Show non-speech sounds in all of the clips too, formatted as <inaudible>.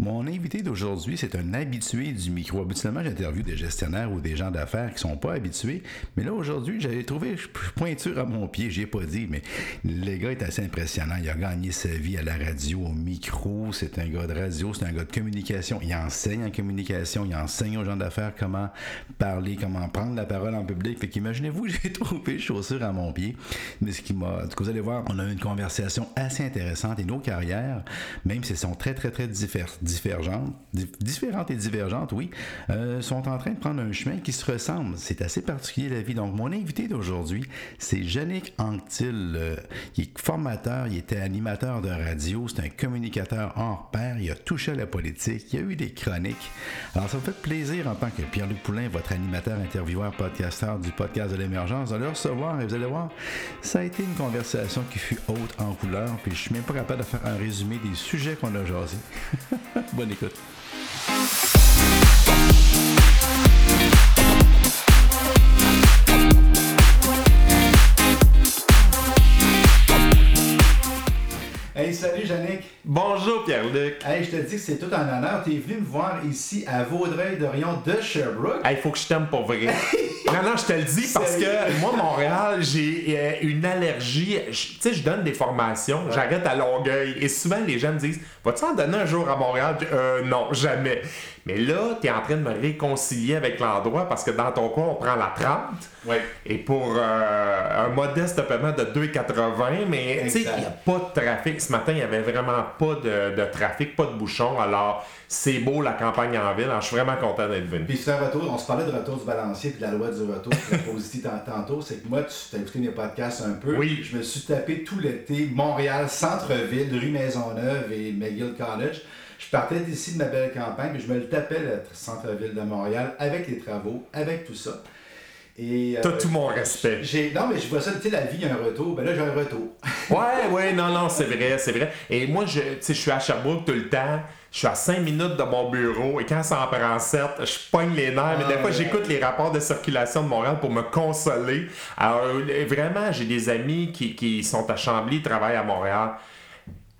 Mon invité d'aujourd'hui, c'est un habitué du micro. Habituellement, j'interviewe des gestionnaires ou des gens d'affaires qui sont pas habitués. Mais là, aujourd'hui, j'avais trouvé pointure à mon pied. J'ai pas dit, mais le gars est assez impressionnant. Il a gagné sa vie à la radio, au micro. C'est un gars de radio, c'est un gars de communication. Il enseigne en communication. Il enseigne aux gens d'affaires comment parler, comment prendre la parole en public. Fait qu'imaginez-vous, <laughs> j'ai trouvé chaussure à mon pied. Mais ce qui m'a. Vous allez voir, on a eu une conversation assez intéressante et nos carrières, même si elles sont très, très, très différentes divergentes, différentes et divergentes, oui, euh, sont en train de prendre un chemin qui se ressemble. C'est assez particulier la vie. Donc, mon invité d'aujourd'hui, c'est Yannick Anctil. Euh, il est formateur, il était animateur de radio, c'est un communicateur hors pair, il a touché à la politique, il a eu des chroniques. Alors, ça me fait plaisir en tant que Pierre-Luc Poulain, votre animateur, intervieweur, podcasteur du podcast de l'émergence, de le recevoir et vous allez voir, ça a été une conversation qui fut haute en couleur, puis je suis même pas capable de faire un résumé des sujets qu'on a jasés. <laughs> Bonne écoute. Hey, salut Yannick. Bonjour Pierre-Luc. Hey, je te dis que c'est tout un honneur. Tu es venu me voir ici à Vaudreuil-Dorion de Sherbrooke. Hey, faut que je t'aime pour vrai. <laughs> non, non, je te le dis parce que moi, Montréal, j'ai euh, une allergie. Tu sais, je donne des formations, j'arrête à Longueuil. Et souvent, les gens me disent Vas-tu en donner un jour à Montréal? Euh, Non, jamais. Mais là, tu es en train de me réconcilier avec l'endroit parce que dans ton coin, on prend la 30. Oui. Et pour euh, un modeste paiement de 2,80, mais tu sais, il n'y a pas de trafic. Ce matin, il n'y avait vraiment pas de, de, trafic, pas de bouchon. Alors, c'est beau la campagne en ville. Alors, je suis vraiment content d'être venu. Puis, c'est un retour. On se parlait de retour du balancier puis de la loi du retour. <laughs> positif tantôt. C'est que moi, tu as écouté mes podcasts un peu. Oui. Je me suis tapé tout l'été Montréal, centre-ville, rue Maisonneuve et McGill College. Je partais d'ici de ma belle campagne, puis je me le tapais, le centre-ville de Montréal, avec les travaux, avec tout ça. Et, euh, T'as tout mon respect. non, mais je vois ça, tu sais, la vie, il y a un retour. Ben là, j'ai un retour. <laughs> ouais, ouais, non, non, c'est vrai, c'est vrai. Et moi, je, je suis à Sherbrooke tout le temps. Je suis à 5 minutes de mon bureau et quand ça en prend 7, je pogne les nerfs. mais des fois, j'écoute les rapports de circulation de Montréal pour me consoler. Alors, euh, vraiment, j'ai des amis qui, qui sont à Chambly, travaillent à Montréal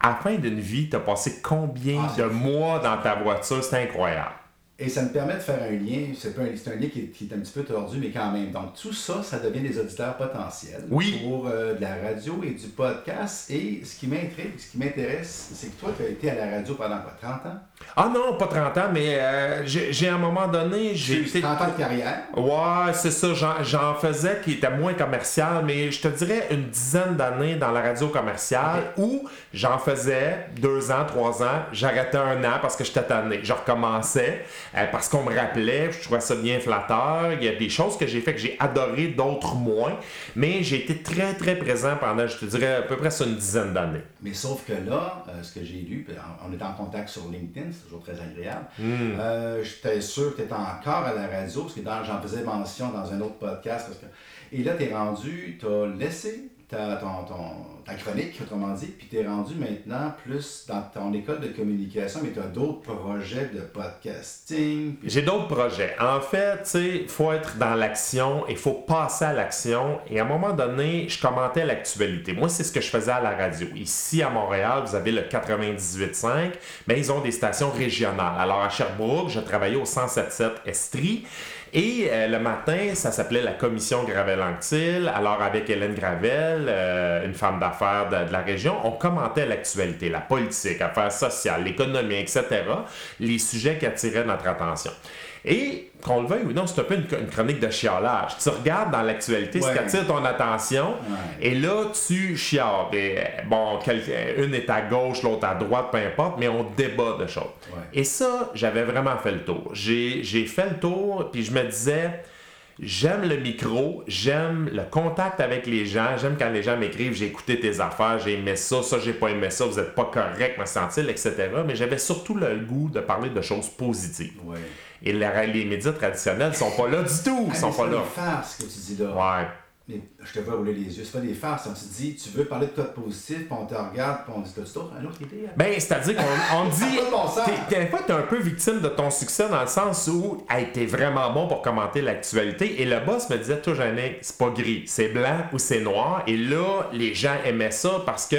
à la fin d'une vie, tu as passé combien ah, de mois dans ta voiture? C'est incroyable. Et ça me permet de faire un lien, c'est un, un, lien qui est, un petit peu tordu, mais quand même. Donc, tout ça, ça devient des auditeurs potentiels oui. pour euh, de la radio et du podcast. Et ce qui m'intrigue, ce qui m'intéresse, c'est que toi, tu as été à la radio pendant quoi, 30 ans? Ah non, pas 30 ans, mais euh, j'ai à un moment donné. J'ai été... 30 ans de carrière? Ouais, c'est ça. J'en faisais qui était moins commercial, mais je te dirais une dizaine d'années dans la radio commerciale où j'en faisais deux ans, trois ans. J'arrêtais un an parce que j'étais tanné. Je recommençais. Euh, parce qu'on me rappelait, je trouvais ça bien flatteur. Il y a des choses que j'ai fait que j'ai adoré, d'autres moins. Mais j'ai été très, très présent pendant, je te dirais, à peu près une dizaine d'années. Mais sauf que là, euh, ce que j'ai lu, on est en contact sur LinkedIn, c'est toujours très agréable. Hmm. Euh, J'étais sûr que tu étais encore à la radio, parce que j'en faisais mention dans un autre podcast. Parce que... Et là, tu es rendu, tu as laissé ta, ton, ta chronique, autrement dit, puis tu es rendu maintenant plus dans ton école de communication, mais tu as d'autres projets de podcasting. J'ai d'autres projets. En fait, tu sais, faut être dans l'action, il faut passer à l'action. Et à un moment donné, je commentais l'actualité. Moi, c'est ce que je faisais à la radio. Ici, à Montréal, vous avez le 98.5, mais ils ont des stations régionales. Alors, à Sherbrooke, je travaillais au 107.7 Estrie. Et euh, le matin, ça s'appelait la commission Gravel-Anctil. Alors, avec Hélène Gravel, euh, une femme d'affaires de, la région, on commentait l'actualité, la politique, affaires sociales, l'économie, etc., les sujets qui attiraient notre attention. Et qu'on le veuille ou non, c'est un peu une, chronique de chiolage. Tu regardes dans l'actualité ce qui attire ton attention, et là, tu chiales. bon, une est à gauche, l'autre à droite, peu importe, mais on débat de choses. Et ça, j'avais vraiment fait le tour. J'ai fait le tour, puis je me disais, j'aime le micro, j'aime le contact avec les gens, j'aime quand les gens m'écrivent, j'ai écouté tes affaires, j'ai aimé ça, ça, j'ai pas aimé ça, vous êtes pas correct, me sentir, etc. Mais j'avais surtout le goût de parler de choses positives. Et les, médias traditionnels sont pas là du tout. Ils sont pas là. C'est ce que tu dis là. Ouais. Mais je te vois rouler les yeux. C'est pas des farces. On te dit, tu veux parler de code positif, puis on te regarde, puis on dit, t'as-tu un autre idée? Hein? Ben, c'est-à-dire qu'on <laughs> dit. Des fois, t'es un peu victime de ton succès dans le sens où, hey, t'es vraiment bon pour commenter l'actualité. Et le boss me disait, toi, Jeanne, c'est pas gris, c'est blanc ou c'est noir. Et là, les gens aimaient ça parce que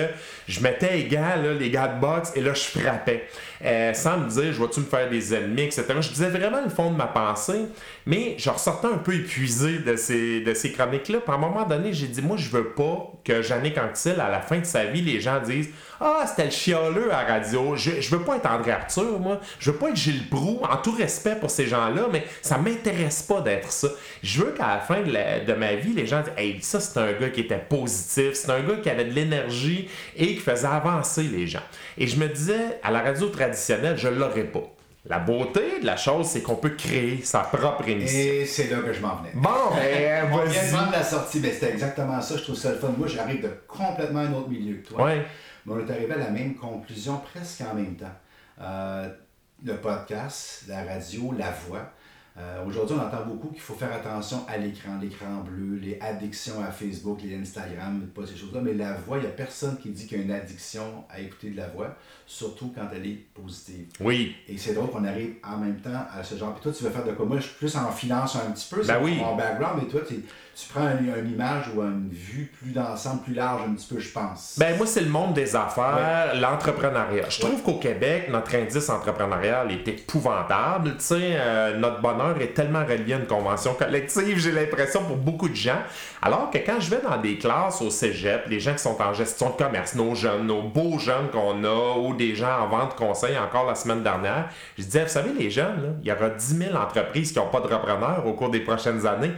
je mettais les gars, là, les gars de boxe, et là, je frappais. euh, sans me dire, je vais-tu me faire des ennemis, etc. Je disais vraiment le fond de ma pensée, mais je ressortais un peu épuisé de ces, de ces chroniques-là. Un moment j'ai dit, moi, je veux pas que Jannick Anctil, à la fin de sa vie, les gens disent, ah, c'était le chialeux à la radio. Je, je veux pas être André Arthur, moi. Je veux pas être Gilles Proux, en tout respect pour ces gens-là, mais ça m'intéresse pas d'être ça. Je veux qu'à la fin de, de, ma vie, les gens disent, hey, ça, c'est un gars qui était positif, c'est un gars qui avait de l'énergie et qui faisait avancer les gens. Et je me disais, à la radio traditionnelle, je l'aurais pas. La beauté de la chose, c'est qu'on peut créer sa propre émission. Et c'est là que je m'en venais. Bon, ben, <laughs> On vient de la sortie, mais c'était exactement ça. Je trouve ça le fun. Moi, j'arrive de complètement un autre milieu que toi. Ouais. Mais on est arrivé à la même conclusion presque en même temps. Euh, le podcast, la radio, la voix. Euh, Aujourd'hui, on entend beaucoup qu'il faut faire attention à l'écran, l'écran bleu, les addictions à Facebook, les Instagram, pas ces choses-là. Mais la voix, il n'y a personne qui dit qu'il y a une addiction à écouter de la voix, surtout quand elle est positive. Oui. Et c'est drôle qu'on arrive en même temps à ce genre. Puis toi, tu veux faire de quoi? Moi, je suis plus en finance un petit peu, c'est Ben oui. mon background, mais toi, tu tu prends un- une image ou une vue plus d'ensemble, plus large un petit peu, je pense. Ben moi, c'est le monde des affaires, l'entrepreneuriat. Je trouve qu'au Québec, notre indice entrepreneurial est épouvantable. Tu sais, euh, notre bonheur est tellement relié à une convention collective, j'ai l'impression, pour beaucoup de gens. Alors que quand je vais dans des classes au cégep, les gens qui sont en gestion de commerce, nos jeunes, nos beaux jeunes qu'on a, ou des gens en vente conseil encore la semaine dernière, je disais, vous savez, les jeunes, il y aura 10 000 entreprises qui n'ont pas de repreneur au cours des prochaines années.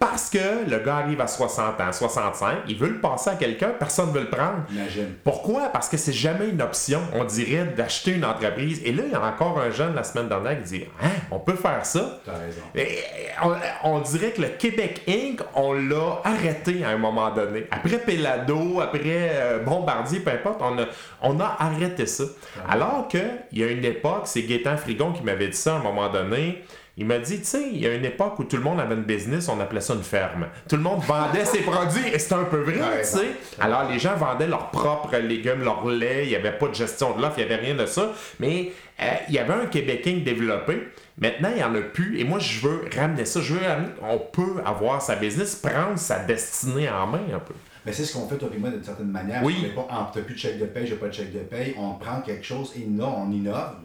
Parce que le gars arrive à 60 ans, 65, il veut le passer à quelqu'un, personne ne veut le prendre. Imagine. Pourquoi? Parce que c'est jamais une option, on dirait, d'acheter une entreprise. Et là, il y a encore un jeune la semaine dernière qui dit Hein, on peut faire ça? T'as raison. Et on, on dirait que le Québec Inc., on l'a arrêté à un moment donné. Après Pelado, après euh, Bombardier, peu importe, on a, on a arrêté ça. Alors qu'il y a une époque, c'est Gaétan Frigon qui m'avait dit ça à un moment donné. Il m'a dit, tu sais, il y a une époque où tout le monde avait une business, on appelait ça une ferme. Tout le monde vendait ses produits, et c'est un peu vrai, Ouais, tu sais. Alors, les gens vendaient leurs propres légumes, leur lait, il n'y avait pas de gestion de l'offre, il n'y avait rien de ça. Mais euh, il y avait un Québécois développé. Maintenant, il n'y en a plus. Et moi, je veux ramener ça. Je veux ramener, on peut avoir sa business, prendre sa destinée en main un peu. Mais c'est ce qu'on fait, toi et moi, d'une certaine manière. Oui. On n'est pas, ah, plus de chèque de paye, j'ai pas de chèque de paye. On prend quelque chose et là, on innove.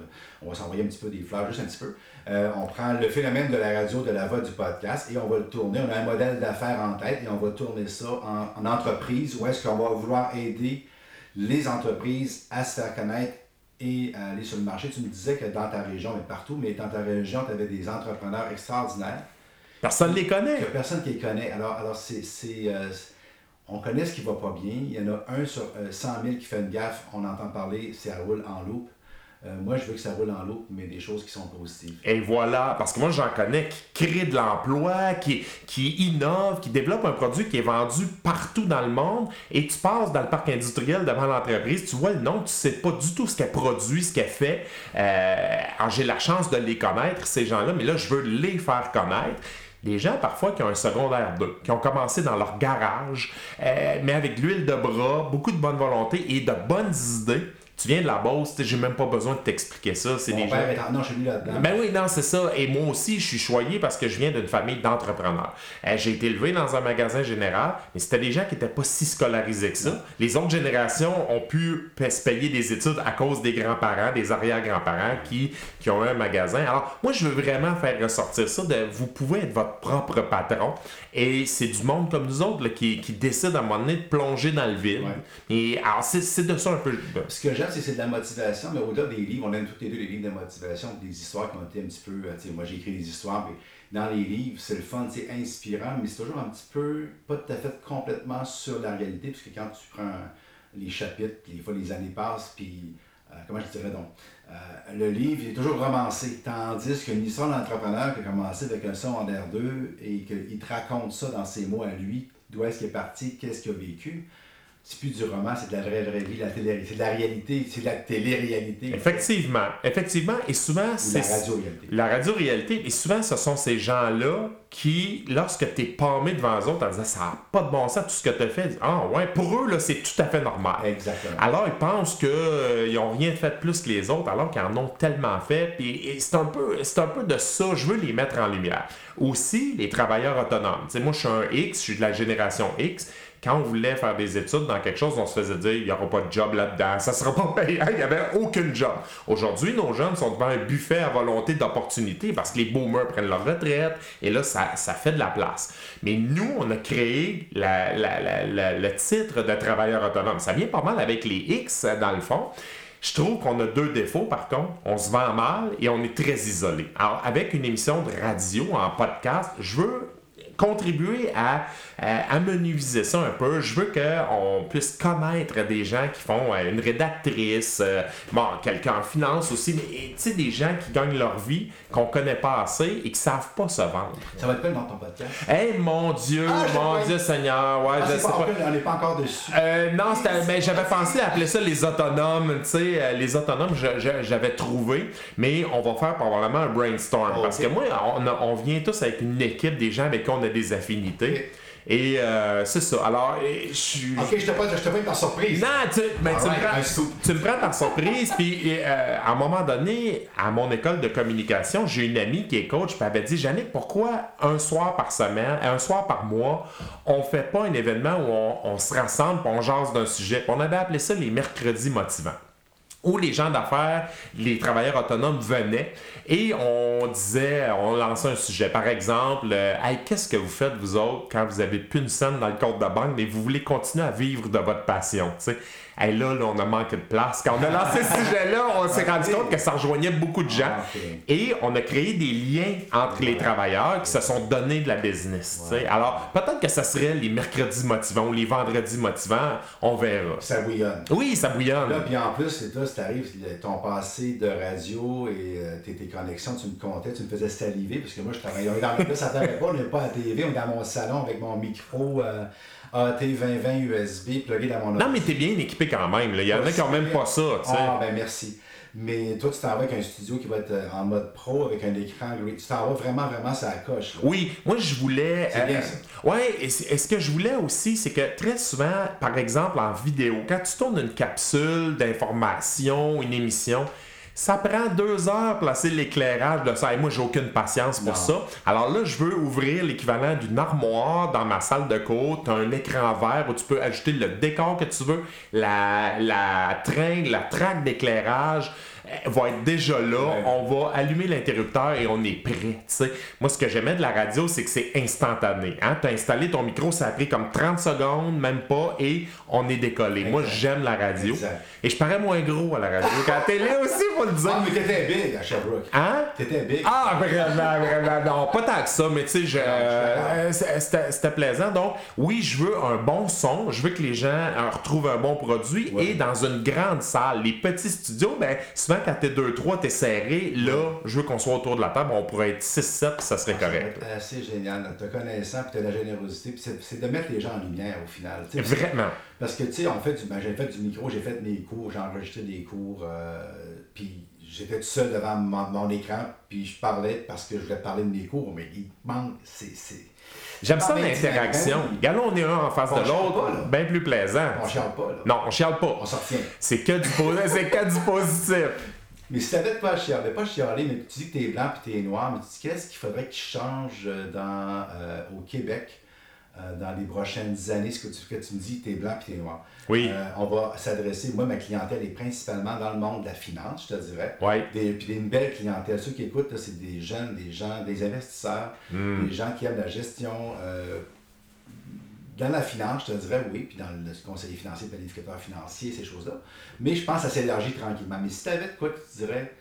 On va s'envoyer un petit peu des fleurs, juste un petit peu. Euh, on prend le phénomène de la radio, de la voix du podcast et on va le tourner. On a un modèle d'affaires en tête et on va tourner ça en, en entreprise où est-ce qu'on va vouloir aider les entreprises à se faire connaître et à aller sur le marché. Tu me disais que dans ta région, mais partout, mais dans ta région, tu avais des entrepreneurs extraordinaires Personne ne les connaît. il n'y a personne qui les connaît. Alors, alors c'est, c'est, euh, on connaît ce qui va pas bien. Il y en a un sur euh, 100 000 qui fait une gaffe. On entend parler, ça roule en loupe. Euh, moi, je veux que ça roule en loupe, mais des choses qui sont positives. Et voilà, parce que moi j'en connais qui créent de l'emploi, qui, qui innovent, qui développent un produit qui est vendu partout dans le monde, et tu passes dans le parc industriel devant l'entreprise, tu vois le nom, tu sais pas du tout ce qu'elle produit, ce qu'elle fait. Euh, alors j'ai la chance de les connaître, ces gens-là, mais là je veux les faire connaître. Des gens parfois qui ont un secondaire 2, qui ont commencé dans leur garage, euh, mais avec l'huile de bras, beaucoup de bonne volonté et de bonnes idées. Tu viens de la Beauce, j'ai même pas besoin de t'expliquer ça. C'est Mon des gens... père est en... Non, je suis là-dedans. Ben oui, non, c'est ça. Et moi aussi, je suis choyé parce que je viens d'une famille d'entrepreneurs. Euh, j'ai été élevé dans un magasin général, mais c'était des gens qui n'étaient pas si scolarisés que ça. Les autres générations ont pu se payer des études à cause des grands-parents, des arrière-grands-parents qui, qui ont eu un magasin. Alors, moi, je veux vraiment faire ressortir ça de vous pouvez être votre propre patron. Et c'est du monde comme nous autres là, qui, qui décide à un moment donné de plonger dans le vide. Et alors, c'est, c'est de ça un peu. Ce que c'est de la motivation, mais au-delà des livres, on aime tous les deux les livres de motivation, des histoires qui ont été un petit peu. euh, moi, j'ai écrit des histoires, mais dans les livres, c'est le fun, c'est inspirant, mais c'est toujours un petit peu, pas tout à fait complètement sur la réalité, parce que quand tu prends les chapitres, des fois les années passent, puis. euh, comment je dirais donc euh, Le livre il est toujours romancé, tandis qu'une histoire d'entrepreneur qui a commencé avec un secondaire 2 et qu'il te raconte ça dans ses mots à lui, d'où est-ce qu'il est parti, qu'est-ce qu'il a vécu c'est plus du roman, c'est de la vraie, vraie vie, la télé, c'est de la réalité, c'est de la télé-réalité. Effectivement, effectivement. Et souvent, Ou c'est. la radio-réalité. La radio-réalité, et souvent, ce sont ces gens-là qui, lorsque tu es palmé devant eux autres en disant ça n'a pas de bon sens tout ce que tu as fait, ah ouais, pour eux, là, c'est tout à fait normal. Exactement. Alors, ils pensent qu'ils n'ont rien fait de plus que les autres, alors qu'ils en ont tellement fait. Puis et c'est un, peu, c'est un peu de ça, je veux les mettre en lumière. Aussi, les travailleurs autonomes. Tu sais, moi, je suis un X, je suis de la génération X. quand on voulait faire des études dans quelque chose, on se faisait dire il n'y aura pas de job là-dedans, ça sera pas payant, il n'y avait aucun job. Aujourd'hui, nos jeunes sont devant un buffet à volonté d'opportunités parce que les boomers prennent leur retraite et là, ça, ça fait de la place. Mais nous, on a créé le titre de travailleur autonome. Ça vient pas mal avec les X, dans le fond. Je trouve qu'on a deux défauts, par contre. On se vend mal et on est très isolé. Alors, avec une émission de radio en podcast, je veux contribuer à, amenuiser ça un peu. Je veux qu'on puisse connaître des gens qui font euh, une rédactrice, euh, bon, quelqu'un en finance aussi, mais tu sais, des gens qui gagnent leur vie, qu'on connaît pas assez et qui savent pas se vendre. Ça va être quoi dans ton podcast? Eh mon Dieu, ah, mon Dieu Seigneur, ouais, ah, je sais pas. On n'est pas encore dessus. Euh, non, mais j'avais pensé appeler ça les autonomes, tu sais, les autonomes, j'avais trouvé, mais on va faire probablement un brainstorm. Parce que moi, on, on, vient tous avec une équipe des gens avec qui on a des affinités. Et euh, c'est ça. Alors, je suis. Ok, je te prends, je te par surprise. Non, tu, mais tu, me prends, tu, me prends, par surprise. puis, euh, à un moment donné, à mon école de communication, j'ai une amie qui est coach, puis elle avait dit Jannick, pourquoi un soir par semaine, un soir par mois, on fait pas un événement où on, on se rassemble, puis on jase d'un sujet? on avait appelé ça les mercredis motivants où les gens d'affaires, les travailleurs autonomes venaient et on disait, on lançait un sujet. Par exemple, euh, qu'est-ce que vous faites, vous autres, quand vous avez plus une scène dans le compte de banque, mais vous voulez continuer à vivre de votre passion? Hey, là, là, on a manqué de place. Quand on a lancé ce <laughs> sujet-là, on s'est rendu compte que ça rejoignait beaucoup de gens. Ah, Et on a créé des liens entre les travailleurs qui se sont donnés de la business. Alors, peut-être que ça serait les mercredis motivants ou les vendredis motivants. On verra. Ça bouillonne. Oui, ça bouillonne. Là, puis en plus, toi, si t'arrives, ton passé de radio et euh, tes, connexions, tu me comptais, tu me faisais saliver, parce que moi, je travaillais dans le ça t'arrête pas, on n'est pas à la TV, on est dans mon salon avec mon micro. Euh, AT2020 USB plugué dans mon Non, mais t'es bien équipé quand même. Il y en a quand même pas ça. Ah, ben merci. Mais toi, tu t'en vas avec un studio qui va être euh, en mode pro avec un écran Tu t'en vas vraiment, vraiment ça coche. Oui, moi je voulais. C'est bien euh, ça. Ouais, et, ce que je voulais aussi, c'est que très souvent, par exemple en vidéo, quand tu tournes une capsule d'information, une émission, ça prend deux heures placer l'éclairage de ça. Et moi, j'ai aucune patience pour ça. Alors là, je veux ouvrir l'équivalent d'une armoire dans ma salle de cours. Tu as un écran vert où tu peux ajouter le décor que tu veux, la, la train, la traque d'éclairage va être déjà là. On va allumer l'interrupteur et on est prêt. sais. Moi, ce que j'aimais de la radio, c'est que c'est instantané. Hein? Tu as installé ton micro, ça a pris comme 30 secondes, même pas, et on est décollé. Moi, j'aime la radio. Et je parais moins gros à la radio qu'à la télé aussi, faut le dire. Ah, mais t'étais big à Sherbrooke. Hein? T'étais big. Ah, vraiment, vraiment. Non, pas tant que ça, mais tu sais, euh, c'était plaisant. Donc, oui, je veux un bon son. Je veux que les gens euh, retrouvent un bon produit. Et dans une grande salle, les petits studios, ben, souvent, quand t'es 2-3, t'es serré, là, je veux qu'on soit autour de la table, on pourrait être 6-7, ça serait ah, correct. C'est assez génial. T'as connaissance, puis t'as la générosité, puis c'est de mettre les gens en lumière au final. Vraiment. Parce que, tu sais, en fait, ben, j'ai fait du micro, j'ai fait mes cours, j'ai enregistré des cours, euh, puis j'étais tout seul devant mon, écran, puis je parlais parce que je voulais parler de mes cours, mais il manque, c'est J'aime ça l'interaction. Regarde, on est un en face de l'autre, bien plus plaisant. On chiale pas, là. Non, on chiale pas. On s'en retient. C'est que, du <laughs> c'est que du positif. Mais si t'avais pas chialer, pas chialer, mais tu dis que t'es blanc puis t'es noir, mais tu dis qu'est-ce qu'il faudrait qu'il change dans, euh, au Québec? Euh, dans les prochaines années, ce que tu, que tu me dis, t'es blanc puis t'es noir. Oui. Euh, on va s'adresser, moi, ma clientèle est principalement dans le monde de la finance, je te dirais. Oui. Des, puis une belle clientèle. Ceux qui écoutent, c'est des jeunes, des gens, des investisseurs, hmm. des gens qui aiment la gestion dans la finance, je te dirais oui, puis dans le conseiller financier, planificateur financier, ces choses-là. Mais je pense que ça s'élargit tranquillement. Mais si tu avais de quoi tu dirais,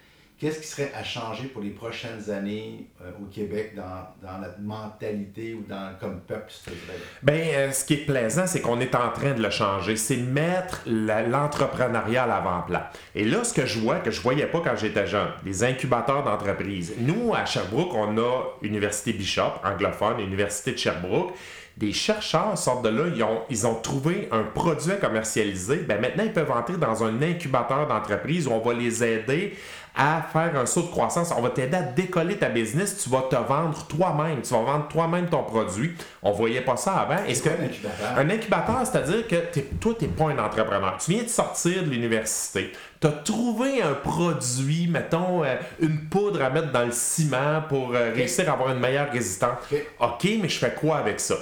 qu'est-ce qui serait à changer pour les prochaines années euh, au Québec dans, notre mentalité ou dans, comme peuple, dirais? Bien, euh, ce qui est plaisant, c'est qu'on est en train de le changer. C'est mettre l'entrepreneuriat à l'avant-plan. Et là, ce que je vois, que je voyais pas quand j'étais jeune, les incubateurs d'entreprise. Nous, à Sherbrooke, on a Université Bishop, anglophone, Université de Sherbrooke des chercheurs sortent de là, ils ont, ils ont trouvé un produit à commercialiser. Ben maintenant, ils peuvent entrer dans un incubateur d'entreprise où on va les aider à faire un saut de croissance. On va t'aider à décoller ta business. Tu vas te vendre toi-même. Tu vas vendre toi-même ton produit. On voyait pas ça avant. Est-ce que un incubateur? Un incubateur, c'est-à-dire que toi, tu n'es pas un entrepreneur. Tu viens de sortir de l'université. Tu as trouvé un produit, mettons, euh, une poudre à mettre dans le ciment pour euh, réussir à avoir une meilleure résistance. OK, mais je fais quoi avec ça?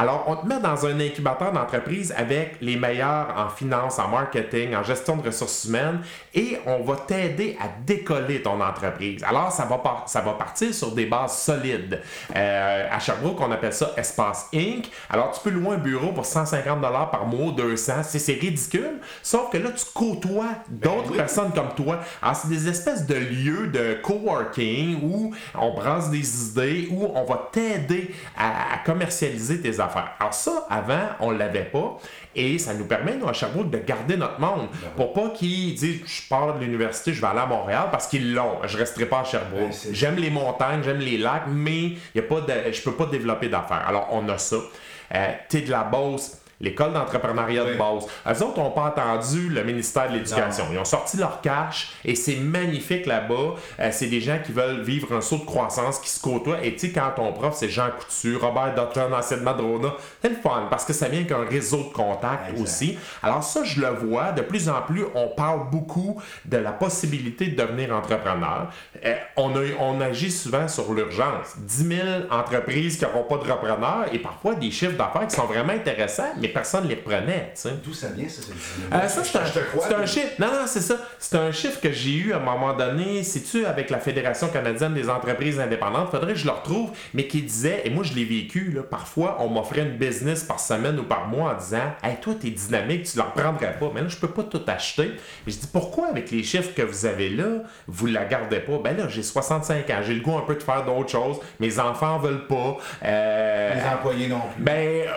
Alors, on te met dans un incubateur d'entreprise avec les meilleurs en finance, en marketing, en gestion de ressources humaines et on va t'aider à décoller ton entreprise. Alors, ça va, ça va partir sur des bases solides. Euh, à Sherbrooke, on appelle ça Espace Inc. Alors, tu peux louer un bureau pour 150 par mois, 200. C'est ridicule. Sauf que là, tu côtoies d'autres ben personnes comme toi. Alors, c'est des espèces de lieux de coworking où on brasse des idées, où on va t'aider à, commercialiser tes affaires. Alors ça, avant, on l'avait pas. Et ça nous permet, nous, à Sherbrooke, de garder notre monde. Ben pour pas qu'ils disent, je pars de l'université, je vais aller à Montréal, parce qu'ils l'ont. Je resterai pas à Sherbrooke. Ben, j'aime les montagnes, j'aime les lacs, mais y a pas de, je peux pas développer d'affaires. Alors, on a ça. Euh, T'es de la Beauce l'école d'entrepreneuriat de base. Eux autres n'ont pas entendu le ministère de l'Éducation. Ils ont sorti leur cash et c'est magnifique là-bas. Euh, c'est des gens qui veulent vivre un saut de croissance, qui se côtoient. Et tu sais, quand ton prof, c'est Jean Coutu, Robert Dutton, ancien Madrona, c'est le fun parce que ça vient qu'un réseau de contacts aussi. Alors ça, je le vois. De plus en plus, on parle beaucoup de la possibilité de devenir entrepreneur. Euh, on, a, on agit souvent sur l'urgence. 10 000 entreprises qui n'auront pas de repreneurs et parfois des chiffres d'affaires qui sont vraiment intéressants, mais personne ne les reprenait. D'où ça vient, ça? Euh, ça, c'est un, un chiffre. Non, non, c'est ça. C'est un chiffre que j'ai eu à un moment donné. C'est-tu avec la Fédération canadienne des entreprises indépendantes? Faudrait que je le retrouve, mais qui disait, et moi je l'ai vécu, là, parfois on m'offrait une business par semaine ou par mois en disant Hey, toi, t'es dynamique, tu ne la reprendrais pas. Mais là, je peux pas tout acheter. Je dis Pourquoi, avec les chiffres que vous avez là, vous la gardez pas? Ben là, j'ai 65 ans, j'ai le goût un peu de faire d'autres choses. Mes enfants veulent pas. Euh, les employés non plus. Ben, euh,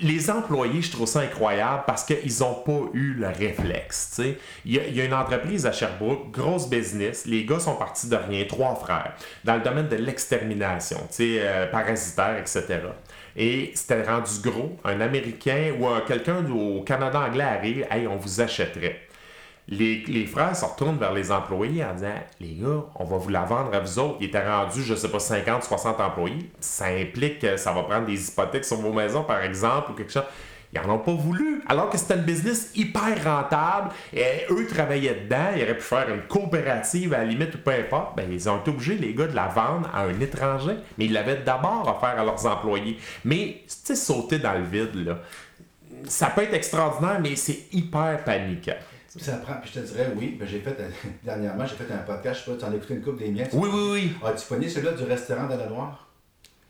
les employés, je trouve ça incroyable parce qu'ils n'ont pas eu le réflexe. Il y, a une entreprise à Sherbrooke, grosse business. Les gars sont partis de rien, trois frères, dans le domaine de l'extermination, euh, parasitaire, etc. Et c'était rendu gros. Un Américain ou quelqu'un au Canada anglais arrive, hey, on vous achèterait. Les, frères se retournent vers les employés en disant Les gars, on va vous la vendre à vous autres. Il était rendu, je sais pas, 50, 60 employés. Ça implique que ça va prendre des hypothèques sur vos maisons, par exemple, ou quelque chose. Ils n'en ont pas voulu. Alors que c'était un business hyper rentable. Et eux travaillaient dedans. Ils auraient pu faire une coopérative à la limite ou peu importe. Ben, ils ont été obligés, les gars, de la vendre à un étranger. Mais ils l'avaient d'abord offert à leurs employés. Mais, tu sais, sauter dans le vide, là, ça peut être extraordinaire, mais c'est hyper paniquant. Ça prend, puis je te dirais, oui, ben j'ai fait, <laughs> dernièrement, j'ai fait un podcast, je sais pas, tu en as écouté une coupe des miens. Oui, oui, oui. As-tu connu celui-là du restaurant de la Noire?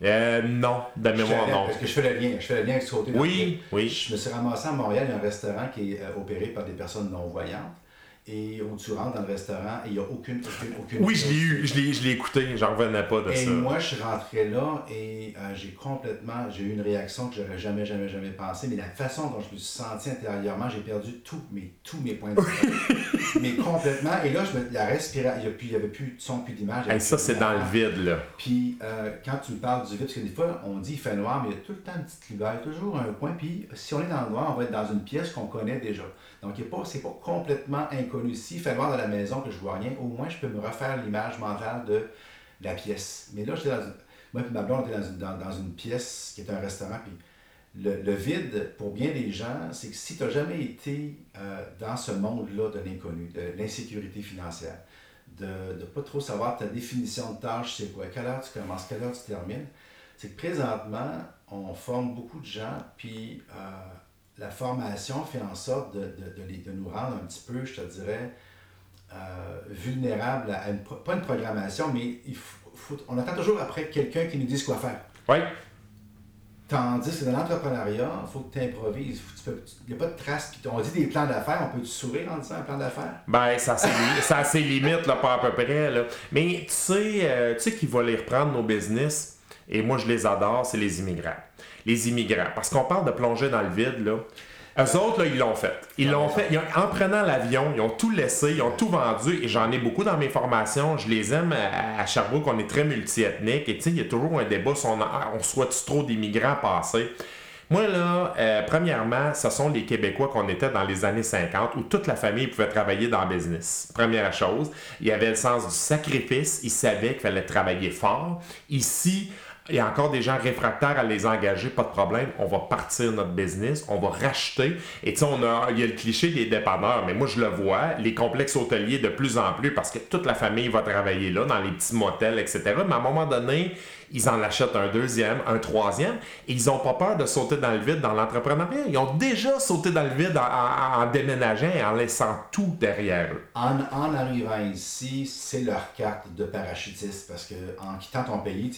Euh, non, de mémoire, non. Parce que je fais le lien, je fais le lien avec ce côté. Oui, oui. Je me suis ramassé à Montréal, il y a un restaurant qui est euh, opéré par des personnes non-voyantes. Et où tu rentres dans le restaurant et il n'y a aucune, aucune, aucune. Oui, je l'ai eu, je l'ai écouté, j'en revenais pas de ça. Et moi, je suis rentré là et euh, j'ai complètement, j'ai eu une réaction que j'aurais jamais, jamais, jamais pensé. Mais la façon dont je me suis senti intérieurement, j'ai perdu tout, mais, tous mes points de vue. <laughs> mais complètement. Et là, je me, la respiration, il n'y avait plus de son, plus d'image. Et ça, c'est dans le vide, là. Puis euh, quand tu me parles du vide, parce que des fois, on dit il fait noir, mais il y a tout le temps une petite lumière, toujours un point. Puis si on est dans le noir, on va être dans une pièce qu'on connaît déjà. Donc, ce n'est pas, pas complètement inconnu. S'il fait voir dans la maison que je vois rien, au moins, je peux me refaire l'image mentale de la pièce. Mais là, j'étais dans une... Moi et ma blonde, on était dans une, pièce qui est un restaurant. Puis le, vide, pour bien des gens, c'est que si tu n'as jamais été euh, dans ce monde-là de l'inconnu, de l'insécurité financière, de ne pas trop savoir ta définition de tâche, c'est quoi, quelle heure tu commences, quelle heure tu termines, c'est que présentement, on forme beaucoup de gens, puis euh, la formation fait en sorte de, de, nous rendre un petit peu, je te dirais, euh, vulnérables à une, pas une programmation, mais il faut, on attend toujours après quelqu'un qui nous dise quoi faire. Oui. Tandis que dans l'entrepreneuriat, il faut que tu improvises. Il n'y a pas de traces. On dit des plans d'affaires. On peut sourire en disant un plan d'affaires? Ben, ça a ses limites, là, pas à peu près. Là. Mais tu sais, euh, tu sais qui va les reprendre nos business, et moi je les adore, c'est les immigrants les immigrants. Parce qu'on parle de plonger dans le vide, là. Eux autres, là, ils l'ont fait. Ils l'ont fait. en prenant l'avion, ils ont tout laissé, ils ont tout vendu. Et j'en ai beaucoup dans mes formations. Je les aime à, Sherbrooke. On est très multiethnique. Et tu sais, il y a toujours un débat sur on, on soit trop d'immigrants passés. Moi, là, euh, premièrement, ce sont les Québécois qu'on était dans les années 50 où toute la famille pouvait travailler dans le business. Première chose, il y avait le sens du sacrifice. Ils savaient qu'il fallait travailler fort. Ici, il y a encore des gens réfractaires à les engager, pas de problème. On va partir notre business, on va racheter. Et tu sais, on a, il y a le cliché des dépanneurs, mais moi je le vois, les complexes hôteliers de plus en plus parce que toute la famille va travailler là, dans les petits motels, etc. Mais à un moment donné, ils en achètent un deuxième, un troisième, et ils n'ont pas peur de sauter dans le vide dans l'entrepreneuriat. Ils ont déjà sauté dans le vide en, en, déménageant et en laissant tout derrière eux. En, en arrivant ici, c'est leur carte de parachutiste parce que en quittant ton pays,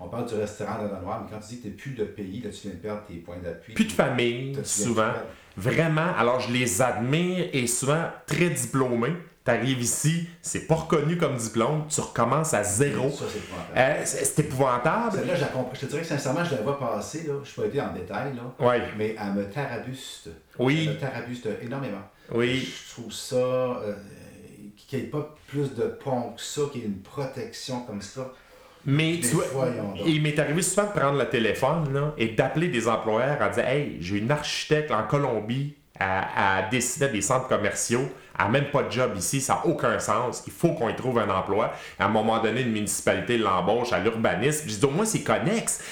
on parle du restaurant de la Noire, mais quand tu dis que tu n'es plus de pays, là, tu viens de perdre tes points d'appui. Plus de famille, souvent. Vraiment. Alors, je les admire et souvent très diplômés. Tu arrives ici, c'est pas reconnu comme diplôme, tu recommences à zéro. Ça, c'est épouvantable. Euh, c'est épouvantable. Celle-là, je, la comprends. je te dirais que sincèrement, je la vois passer, là. je ne suis pas été en détail, là. Ouais. mais elle me tarabuste. Oui. Elle me tarabuste énormément. Oui. Je trouve ça. Euh, qu'il n'y ait pas plus de pont que ça, qu'il y ait une protection comme ça. Mais tu vois, il m'est arrivé souvent de prendre le téléphone là, et d'appeler des employeurs en disant Hey, j'ai une architecte en Colombie à, à dessiner des centres commerciaux, n'a même pas de job ici, ça n'a aucun sens, il faut qu'on y trouve un emploi. À un moment donné, une municipalité l'embauche à l'urbanisme. Je dis au moins c'est connexe,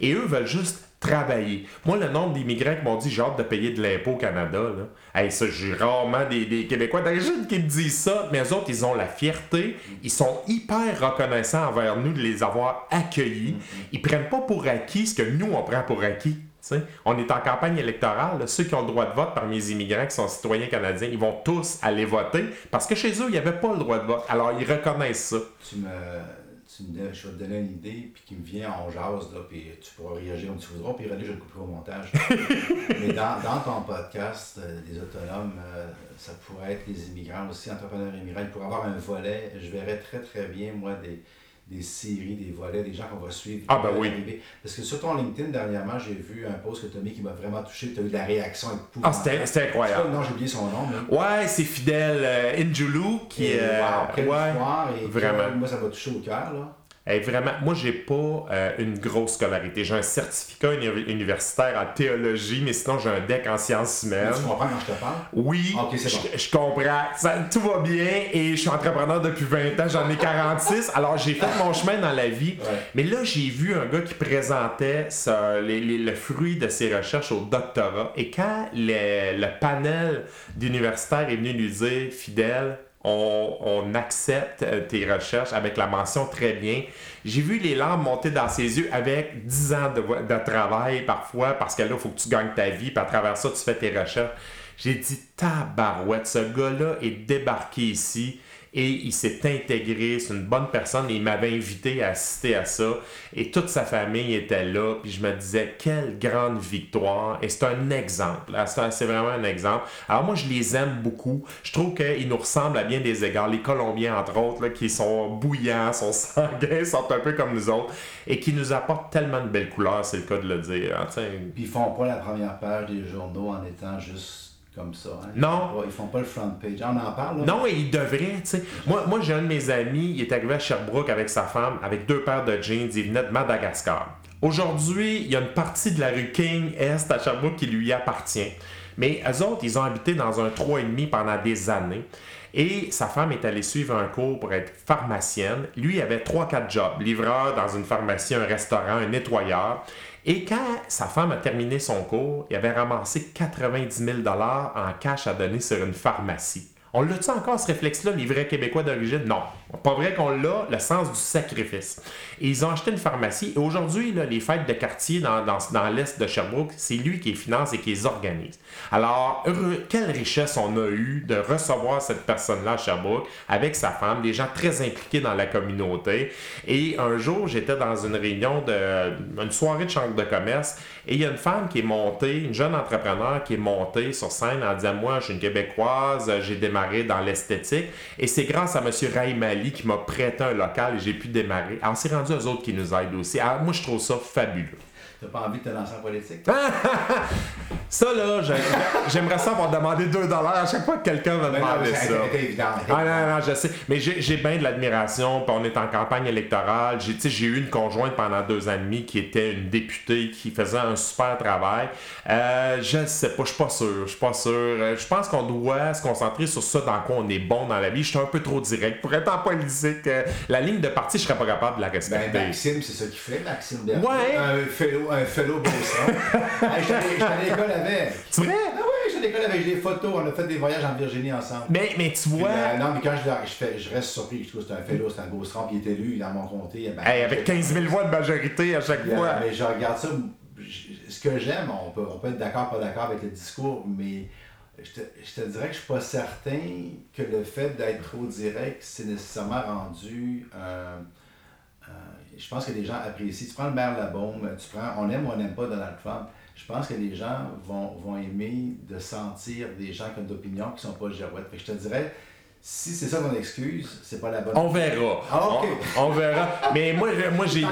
et eux veulent juste travailler. Moi, le nombre d'immigrants qui m'ont dit j'ai hâte de payer de l'impôt au Canada, là. Hey, ça, j'ai rarement des, des Québécois d'origine qui me disent ça, mais eux autres, ils ont la fierté, ils sont hyper reconnaissants envers nous de les avoir accueillis. Ils prennent pas pour acquis ce que nous, on prend pour acquis. On est en campagne électorale. là. Ceux qui ont le droit de vote parmi les immigrants qui sont citoyens canadiens, ils vont tous aller voter parce que chez eux, il n'y avait pas le droit de vote. Alors, ils reconnaissent ça. Tu me, tu me donnes- je vais te donner une idée, puis qui me vient en jase, là, puis tu pourras réagir comme tu voudras, puis René, je le couperai au montage. <laughs> Mais dans, dans ton podcast euh, des autonomes, euh, ça pourrait être les immigrants aussi, entrepreneurs immigrants. Pourrait avoir un volet, je verrais très très bien, moi, des, des séries, des volets, des gens qu'on va suivre. Ah, ben veulent oui. arriver. Parce que sur ton LinkedIn, dernièrement, j'ai vu un post que tu as mis qui m'a vraiment touché, tu as eu de la réaction Ah, épouvantable. c'était c'était incroyable. Non, j'ai oublié son nom, mais... Ouais, c'est fidèle. euh, Injulu qui est. euh, wow, ouais, vraiment. que, moi, ça m'a touché au cœur, là. Vraiment, moi, j'ai pas euh, une grosse scolarité. J'ai un certificat uni- universitaire en théologie, mais sinon, j'ai un deck en sciences humaines. Tu comprends quand je te parle? Oui, je, bon. je comprends. Ça- tout va bien et je suis entrepreneur depuis 20 ans, j'en ai 46. Alors j'ai fait mon chemin dans la vie. Ouais. Mais là, j'ai vu un gars qui présentait ça- les- les- le fruit de ses recherches au doctorat. Et quand le, le panel d'universitaires est venu lui dire, fidèle, on, accepte euh, tes recherches avec la mention très bien. J'ai vu les larmes monter dans ses yeux avec 10 ans de travail parfois, parce que là, il faut que tu gagnes ta vie, puis à travers ça, tu fais tes recherches. J'ai dit, tabarouette, ce gars-là est débarqué ici et il s'est intégré, c'est une bonne personne et il m'avait invité à assister à ça et toute sa famille était là puis je me disais quelle grande victoire et c'est un exemple, là. c'est vraiment un exemple. Alors moi je les aime beaucoup, je trouve qu'ils nous ressemblent à bien des égards, les Colombiens entre autres là, qui sont bouillants, sont <laughs> sanguins, sont un peu comme nous autres et qui nous apportent tellement de belles couleurs, c'est le cas de le dire. hein, ils font pas la première page des journaux en étant juste comme ça. hein. Non. Ouais, Ils font pas le front page. On en parle, là. Non, et il devrait, tu sais. Moi, moi j'ai un de mes amis, il est arrivé à Sherbrooke avec sa femme, avec deux paires de jeans, il venait de Madagascar. Aujourd'hui, il y a une partie de la rue King Est à Sherbrooke qui lui appartient. Mais eux autres, ils ont habité dans un 3,5 pendant des années. Et sa femme est allée suivre un cours pour être pharmacienne. Lui, il avait 3-4 jobs. Livreur dans une pharmacie, un restaurant, un nettoyeur. Et quand sa femme a terminé son cours, il avait ramassé 90 000 en cash à donner sur une pharmacie. On l'a-tu encore ce réflexe-là, les Québécois d'origine? Non. Pas vrai qu'on l'a, le sens du sacrifice. Ils ont acheté une pharmacie. Et aujourd'hui, les fêtes de quartier dans, l'est de Sherbrooke, c'est lui qui les finance et qui les organise. Alors, quelle richesse on a eu de recevoir cette personne-là à Sherbrooke avec sa femme, des gens très impliqués dans la communauté. Et un jour, j'étais dans une réunion de une soirée de chambre de commerce et il y a une femme qui est montée, une jeune entrepreneur qui est montée sur scène en disant Moi, je suis une Québécoise, j'ai démarré dans l'esthétique et c'est grâce à M. Raïm Qui m'a prêté un local et j'ai pu démarrer. Alors, c'est rendu aux autres qui nous aident aussi. Alors, moi, je trouve ça fabuleux. T'as pas envie de te lancer en politique? <laughs> Ça, là, j'ai- j'aimerais ça avoir demandé 2 à chaque fois que quelqu'un va demander ça. Ah non, non, je sais. Mais j'ai j'ai bien de l'admiration. On est en campagne électorale. J'ai tu sais, j'ai eu une conjointe pendant deux ans et demi qui était une députée qui faisait un super travail. Euh, je ne sais pas, je suis pas sûr. Je suis pas sûr. Euh, Je pense qu'on doit se concentrer sur ça dans quoi on est bon dans la vie. Je suis un peu trop direct. Pour être en politique, euh, la ligne de parti, je serais pas capable de la Ben, respecter. Maxime, c'est ça qu'il fait, Maxime Bernier. Ouais. Un fellow, un fellow beau sang. <laughs> hey, J'étais allé j'étais à l'école avec. C'est vrai? Ah oui, l'école avec des photos. On a fait des voyages en Virginie ensemble. Mais, mais tu vois. Euh, non, mais quand je, je, fais, je reste surpris. Je trouve que c'est un fellow, c'est un beau strong. Il est élu dans mon comté. Ben, avec 15 000 voix de majorité à chaque fois. Mais je regarde ça. Ce que j'aime, on peut, on peut être d'accord, pas d'accord avec le discours, mais je te, je te, dirais que je suis pas certain que le fait d'être trop direct, c'est nécessairement rendu. Euh, euh, je pense que les gens apprécient. Tu prends le maire Labaume, tu prends, on aime ou on n'aime pas Donald Trump. Je pense que les gens vont, vont aimer de sentir des gens qui ont d'opinion qui ne sont pas girouettes. je te dirais, si c'est ça mon excuse, c'est pas la bonne. On verra. Ah, on, verra. Mais moi, moi j'ai dit,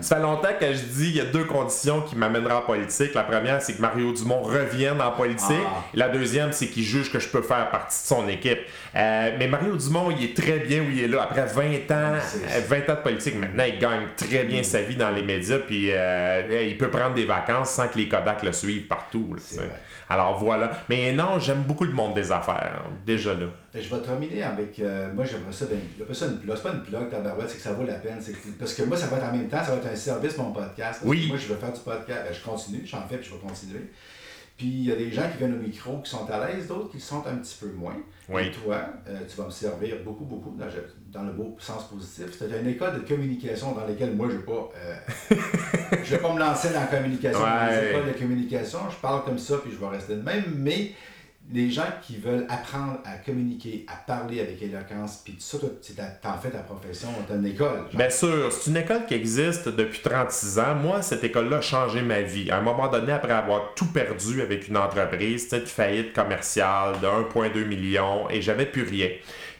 ça fait longtemps que je dis, il y a deux conditions qui m'amèneront en politique. La première, c'est que Mario Dumont revienne en politique. Ah. La deuxième, c'est qu'il juge que je peux faire partie de son équipe. Euh, mais Mario Dumont, il est très bien où il est là. Après 20 ans, 20 ans de politique, maintenant, il gagne très bien sa vie dans les médias. Puis euh, il peut prendre des vacances sans que les Kodak le suivent partout. Alors voilà. Mais non, j'aime beaucoup le monde des affaires. Déjà là. Je vais terminer avec. Euh, moi, j'aimerais ça. Ben, ça une blog. C'est pas une blog, tabarouette, c'est que ça vaut la peine. Parce que moi, ça va être en même temps, ça va être un service, mon podcast. oui. moi, je veux faire du podcast. Ben, je continue, j'en fais, puis je vais continuer. Puis il y a des gens qui viennent au micro qui sont à l'aise, d'autres qui sont un petit peu moins. Oui. Et toi, euh, tu vas me servir beaucoup, beaucoup dans, le beau sens positif. C'est une école de communication dans laquelle moi, je ne vais pas. Euh, <laughs> je vais pas me lancer dans la communication. Dans les écoles de communication, je parle comme ça, puis je vais rester de même. Mais les gens qui veulent apprendre à communiquer, à parler avec éloquence, puis ça, c'est en fait ta profession, t'as une école. Bien sûr, c'est une école qui existe depuis 36 ans. Moi, cette école-là a changé ma vie. À un moment donné, après avoir tout perdu avec une entreprise, une faillite commerciale de 1,2 million, et j'avais plus rien.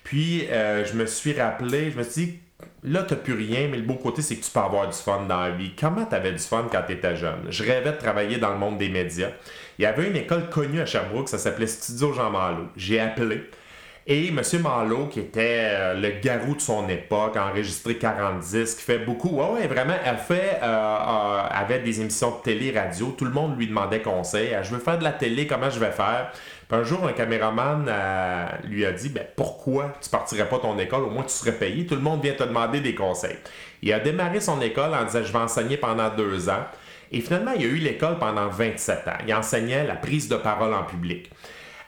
Puis, euh, je me suis rappelé, je me suis dit, là, tu n'as plus rien, mais le beau côté, c'est que tu peux avoir du fun dans la vie. Comment tu avais du fun quand tu étais jeune? Je rêvais de travailler dans le monde des médias. Il y avait une école connue à Sherbrooke, ça s'appelait Studio Jean Malo. J'ai appelé. Et M. Malo, qui était euh, le garou de son époque, enregistré 40 disques, fait beaucoup. Ouais, ouais, vraiment, elle fait, euh, euh, avait des émissions de télé, radio. Tout le monde lui demandait conseil. Je veux faire de la télé, comment je vais faire? un jour, un caméraman lui a dit ben, Pourquoi tu partirais pas ton école? Au moins, tu serais payé. Tout le monde vient te demander des conseils. Il a démarré son école en disant Je vais enseigner pendant deux ans. Et finalement, il a eu l'école pendant 27 ans. Il enseignait la prise de parole en public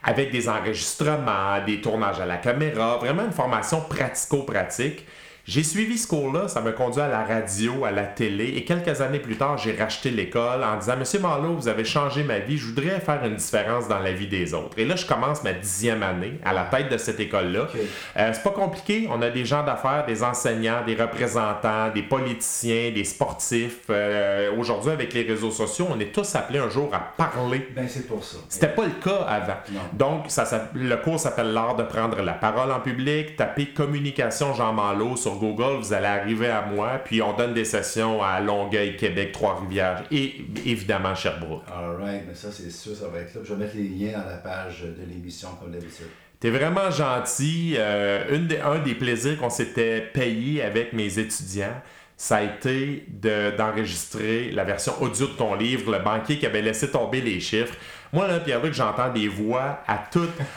avec des enregistrements, des tournages à la caméra, vraiment une formation pratico-pratique. J'ai suivi ce cours-là, ça m'a conduit à la radio, à la télé, et quelques années plus tard, j'ai racheté l'école en disant Monsieur Marlowe, vous avez changé ma vie, je voudrais faire une différence dans la vie des autres. Et là, je commence ma dixième année à la tête de cette école-là. Euh, c'est pas compliqué, on a des gens d'affaires, des enseignants, des représentants, des politiciens, des sportifs. Euh, aujourd'hui, avec les réseaux sociaux, on est tous appelés un jour à parler. Ben, c'est pour ça. C'était pas le cas avant. Donc, ça, le cours s'appelle L'art de prendre la parole en public. Tapez Communication Jean Malo sur Google, vous allez arriver à moi, puis on donne des sessions à Longueuil, Québec, Trois-Rivières et évidemment Sherbrooke. All right, mais ça c'est sûr, ça va être là. Je vais mettre les liens dans la page de l'émission comme d'habitude. T'es vraiment gentil. Euh, une un des plaisirs qu'on s'était payé avec mes étudiants, ça a été d'enregistrer la version audio de ton livre, le banquier qui avait laissé tomber les chiffres. Moi, là, Pierre-Luc, j'entends des voix à,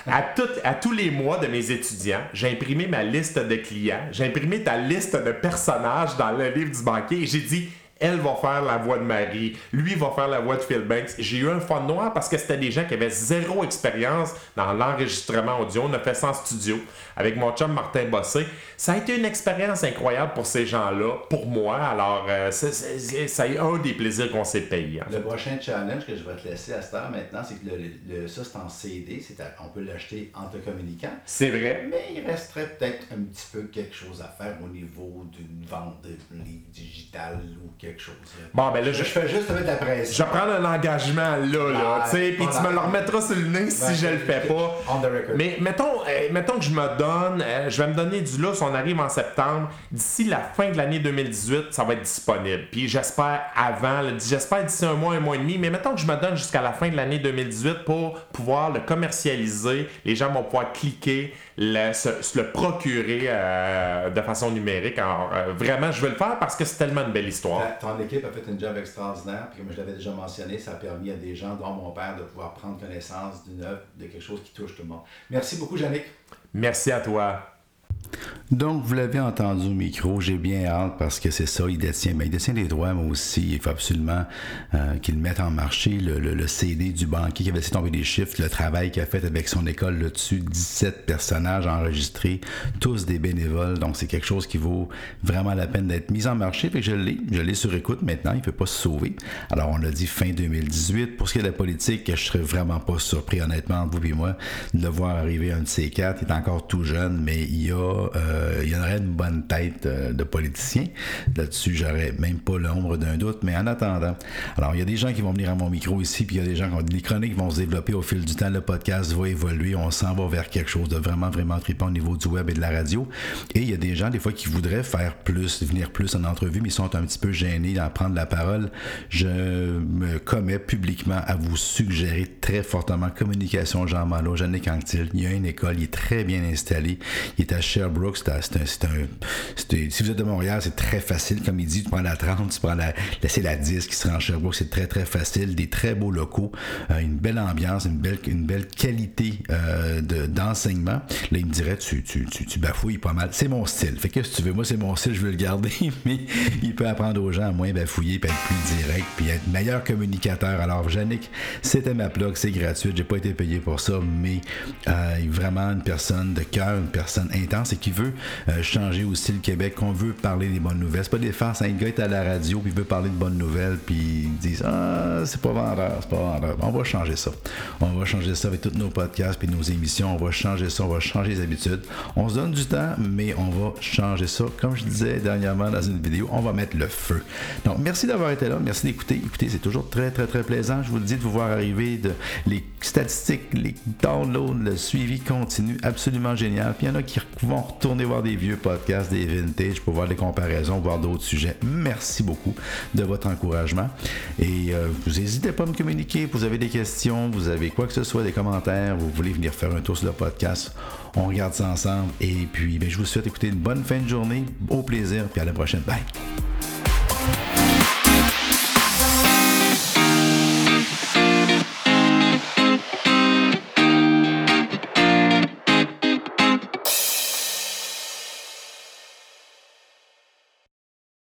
à, à tous les mois de mes étudiants. J'ai imprimé ma liste de clients. J'ai imprimé ta liste de personnages dans le livre du banquier et j'ai dit elle va faire la voix de Marie, lui va faire la voix de Phil Banks. J'ai eu un fun noir parce que c'était des gens qui avaient zéro expérience dans l'enregistrement audio. On a fait ça en studio avec mon chum Martin Bossé. Ça a été une expérience incroyable pour ces gens-là, pour moi. Alors, euh, ça a un des plaisirs qu'on s'est payé. Le prochain challenge que je vais te laisser à cette heure maintenant, c'est que le, ça, c'est en CD. on peut l'acheter en te communiquant. C'est vrai. Mais il resterait peut-être un petit peu quelque chose à faire au niveau d'une vente de livres digital ou quelque chose. Bon, ben là, je, fais juste mettre la pression. Je vais prendre un engagement là, là, tu sais, puis tu me le remettras sur le nez si je le fais pas. <laughs> Mais mettons, euh, mettons que je me donne, euh, je vais me donner du lousse, on arrive en septembre. D'ici la fin de l'année 2018, ça va être disponible. Puis j'espère avant, j'espère d'ici un mois, un mois et demi, mais mettons que je me donne jusqu'à la fin de l'année 2018 pour pouvoir le commercialiser. Les gens vont pouvoir cliquer, le, se, le procurer euh, de façon numérique. Alors, vraiment, je veux le faire parce que c'est tellement une belle histoire ton équipe a fait un job extraordinaire. Puis comme je l'avais déjà mentionné, ça a permis à des gens, dont mon père, de pouvoir prendre connaissance d'une œuvre, de quelque chose qui touche tout le monde. Merci beaucoup, Yannick. Merci à toi. Donc, vous l'avez entendu au micro, j'ai bien hâte parce que c'est ça, il détient, mais il détient des droits, moi aussi. Il faut absolument euh, qu'il mette en marché le, CD du banquier qui avait laissé tomber des chiffres, le travail qu'il a fait avec son école là-dessus, 17 personnages enregistrés, tous des bénévoles. Donc, c'est quelque chose qui vaut vraiment la peine d'être mis en marché. Je l'ai, je l'ai sur écoute maintenant, il ne peut pas se sauver. Alors, on l'a dit fin 2018. Pour ce qui est de la politique, je serais vraiment pas surpris, honnêtement, vous et moi, de voir arriver un de ces quatre. Il est encore tout jeune, mais il a. Euh, il y en aurait une bonne tête euh, de politicien. Là-dessus, j'aurais même pas l'ombre d'un doute, mais en attendant. Alors, il y a des gens qui vont venir à mon micro ici, puis il y a des gens qui ont des chroniques vont se développer au fil du temps. Le podcast va évoluer. On s'en va vers quelque chose de vraiment, vraiment trippant au niveau du web et de la radio. Et il y a des gens, des fois, qui voudraient faire plus, venir plus en entrevue, mais ils sont un petit peu gênés d'en prendre la parole. Je me commets publiquement à vous suggérer très fortement Communication Jean Malo, Jeannick Anctil. Il y a une école, il est très bien installé. Il est à c'est un, si vous êtes de Montréal, c'est très facile. Comme il dit, tu prends la 30, tu prends la, c'est la 10 qui se rend à Sherbrooke. C'est très, très facile. Des très beaux locaux, euh, une belle ambiance, une belle, une belle qualité euh, d'enseignement. Là, il me dirait, tu, tu, tu, bafouilles pas mal. C'est mon style. Fait que si tu veux, moi, c'est mon style, je veux le garder, <laughs> mais il peut apprendre aux gens à moins bafouiller, puis être plus direct, puis être meilleur communicateur. Alors, Yannick, c'était ma blog, c'est gratuit. J'ai pas été payé pour ça, mais euh, vraiment une personne de cœur, une personne intense qui veut euh, changer aussi le Québec, qu'on veut parler des bonnes nouvelles. C'est pas des farces. Un gars est à la radio, puis il veut parler de bonnes nouvelles, puis ils disent Ah, c'est pas vendeur, c'est pas vendeur. On va changer ça. On va changer ça avec tous nos podcasts puis nos émissions. On va changer ça, on va changer les habitudes. On se donne du temps, mais on va changer ça. Comme je disais dernièrement dans une vidéo, on va mettre le feu. Donc, merci d'avoir été là. Merci d'écouter. Écoutez, c'est toujours très, très, très plaisant. Je vous le dis de vous voir arriver, les statistiques, les downloads, le suivi continu, absolument génial. Puis il y en a qui vont retourner voir des vieux podcasts, des vintage, pour voir des comparaisons, voir d'autres sujets. Merci beaucoup de votre encouragement. Et euh, vous n'hésitez pas à me communiquer. Vous avez des questions, vous avez quoi que ce soit, des commentaires, vous voulez venir faire un tour sur le podcast. On regarde ça ensemble. Et puis, ben, je vous souhaite écouter une bonne fin de journée. Au plaisir. Puis à la prochaine. Bye.